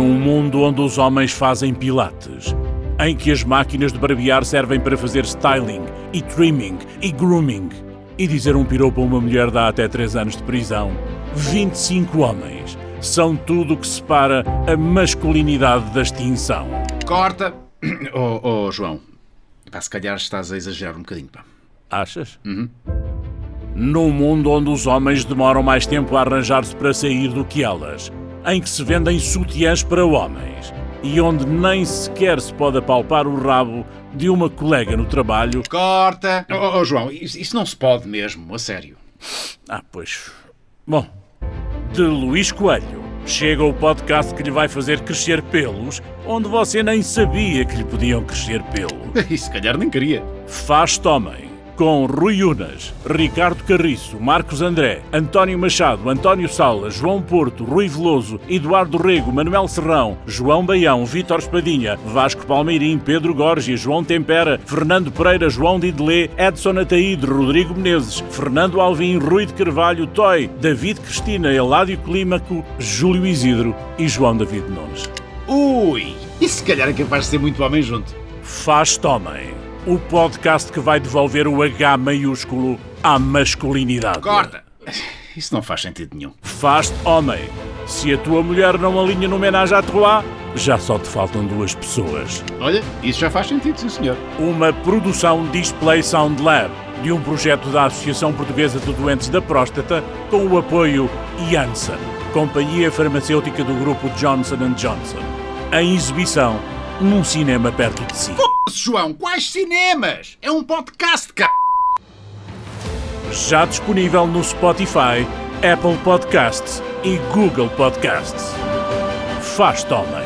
Num mundo onde os homens fazem pilates, em que as máquinas de barbear servem para fazer styling e trimming e grooming, e dizer um piropo a uma mulher dá até 3 anos de prisão, 25 homens são tudo o que separa a masculinidade da extinção. Corta! Oh, oh João, pá, se calhar estás a exagerar um bocadinho, pá. Achas? Num mundo onde os homens demoram mais tempo a arranjar-se para sair do que elas, em que se vendem sutiãs para homens e onde nem sequer se pode apalpar o rabo de uma colega no trabalho. Corta! Oh, oh, João, isso, isso não se pode mesmo, a sério. Ah, pois. Bom, de Luís Coelho chega o podcast que lhe vai fazer crescer pelos onde você nem sabia que lhe podiam crescer pelos. E se calhar nem queria. Faz Tomem, com Rui Unas, Ricardo Carriço, Marcos André, António Machado, António Sala, João Porto, Rui Veloso, Eduardo Rego, Manuel Serrão, João Baião, Vítor Espadinha, Vasco Palmeirim, Pedro Gorgia, João Tempera, Fernando Pereira, João Didelé, Edson Ataíde, Rodrigo Menezes, Fernando Alvim, Rui de Carvalho, Toy, David Cristina, Eládio Clímaco, Júlio Isidro e João David Nunes. Ui! E se calhar é capaz de ser muito homem junto. Faz Tomem, o podcast que vai devolver o H maiúsculo à masculinidade. Corta! Isso não faz sentido nenhum. Faz-te homem. Se a tua mulher não alinha no homenagem à Troá, já só te faltam duas pessoas. Olha, isso já faz sentido, sim senhor. Uma produção Display Sound Lab, de um projeto da Associação Portuguesa de Doentes da Próstata, com o apoio Janssen, companhia farmacêutica do grupo Johnson Johnson. Em exibição, num cinema perto de si. João, quais cinemas? É um podcast, c... Já disponível no Spotify, Apple Podcasts e Google Podcasts. Faz-te homem.